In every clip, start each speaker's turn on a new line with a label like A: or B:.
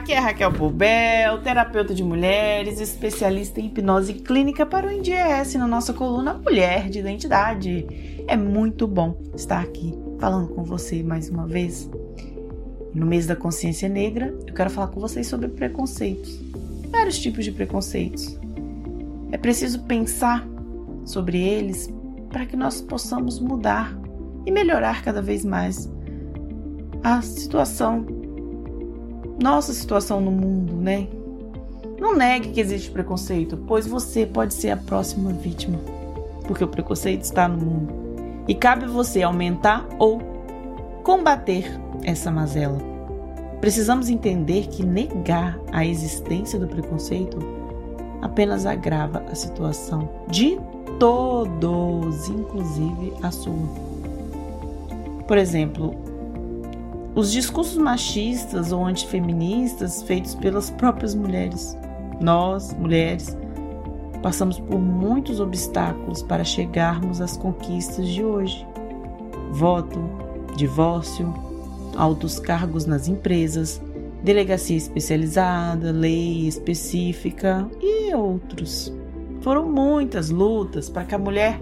A: Aqui é Raquel Poubel, terapeuta de mulheres, especialista em hipnose clínica para o INDS na nossa coluna Mulher de Identidade. É muito bom estar aqui falando com você mais uma vez. No mês da consciência negra, eu quero falar com vocês sobre preconceitos. Vários tipos de preconceitos. É preciso pensar sobre eles para que nós possamos mudar e melhorar cada vez mais a situação, nossa situação no mundo, né? Não negue que existe preconceito, pois você pode ser a próxima vítima, porque o preconceito está no mundo e cabe você aumentar ou combater essa mazela. Precisamos entender que negar a existência do preconceito apenas agrava a situação de todos, inclusive a sua. Por exemplo, os discursos machistas ou antifeministas feitos pelas próprias mulheres. Nós, mulheres, passamos por muitos obstáculos para chegarmos às conquistas de hoje: voto, divórcio, altos cargos nas empresas, delegacia especializada, lei específica e outros. Foram muitas lutas para que a mulher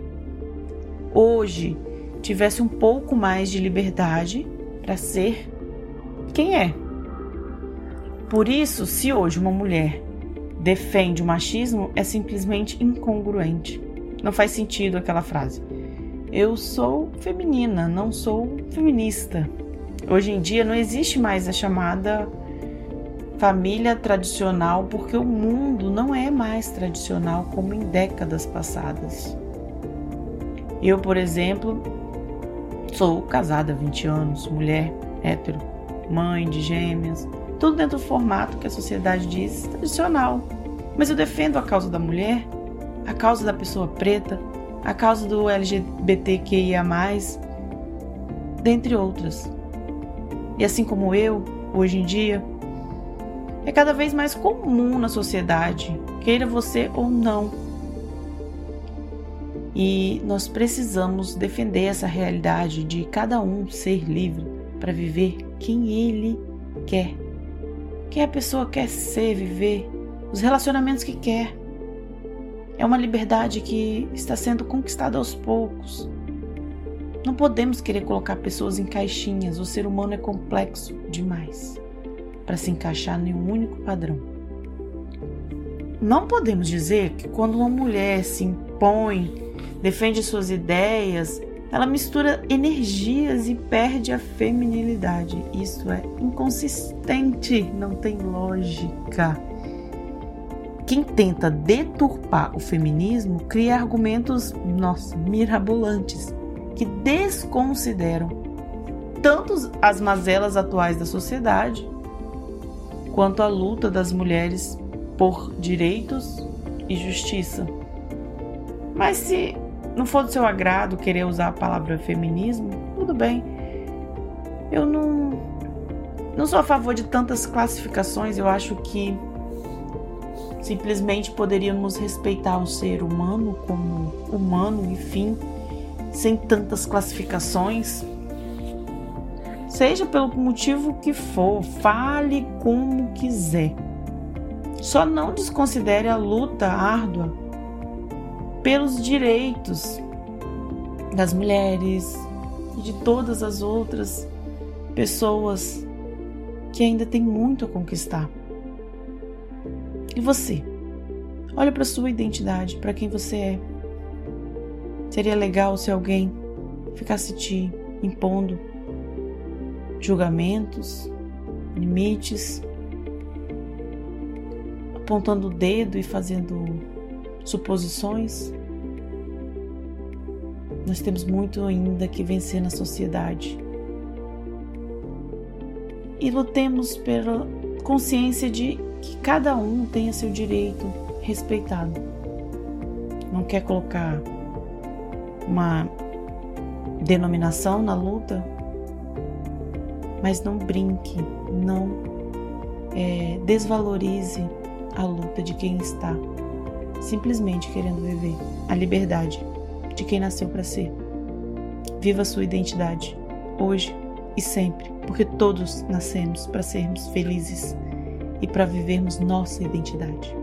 A: hoje tivesse um pouco mais de liberdade para ser quem é. Por isso, se hoje uma mulher defende o machismo, é simplesmente incongruente. Não faz sentido aquela frase. Eu sou feminina, não sou feminista. Hoje em dia não existe mais a chamada família tradicional, porque o mundo não é mais tradicional como em décadas passadas. Eu, por exemplo, Sou casada há 20 anos, mulher, hétero, mãe de gêmeas, tudo dentro do formato que a sociedade diz tradicional. Mas eu defendo a causa da mulher, a causa da pessoa preta, a causa do LGBTQIA, dentre outras. E assim como eu, hoje em dia, é cada vez mais comum na sociedade, queira você ou não, e nós precisamos defender essa realidade de cada um ser livre para viver quem ele quer. Quem a pessoa quer ser, viver, os relacionamentos que quer. É uma liberdade que está sendo conquistada aos poucos. Não podemos querer colocar pessoas em caixinhas. O ser humano é complexo demais para se encaixar em um único padrão. Não podemos dizer que quando uma mulher se impõe defende suas ideias, ela mistura energias e perde a feminilidade. Isso é inconsistente, não tem lógica. Quem tenta deturpar o feminismo cria argumentos, nossa, mirabolantes, que desconsideram tanto as mazelas atuais da sociedade, quanto a luta das mulheres por direitos e justiça. Mas se não for do seu agrado querer usar a palavra feminismo, tudo bem. Eu não, não sou a favor de tantas classificações, eu acho que simplesmente poderíamos respeitar o ser humano como humano, enfim, sem tantas classificações. Seja pelo motivo que for, fale como quiser. Só não desconsidere a luta árdua pelos direitos das mulheres e de todas as outras pessoas que ainda tem muito a conquistar. E você? Olha para sua identidade, para quem você é. Seria legal se alguém ficasse te impondo julgamentos, limites, apontando o dedo e fazendo suposições? Nós temos muito ainda que vencer na sociedade. E lutemos pela consciência de que cada um tenha seu direito respeitado. Não quer colocar uma denominação na luta, mas não brinque, não é, desvalorize a luta de quem está simplesmente querendo viver a liberdade de quem nasceu para ser. Viva a sua identidade, hoje e sempre, porque todos nascemos para sermos felizes e para vivermos nossa identidade.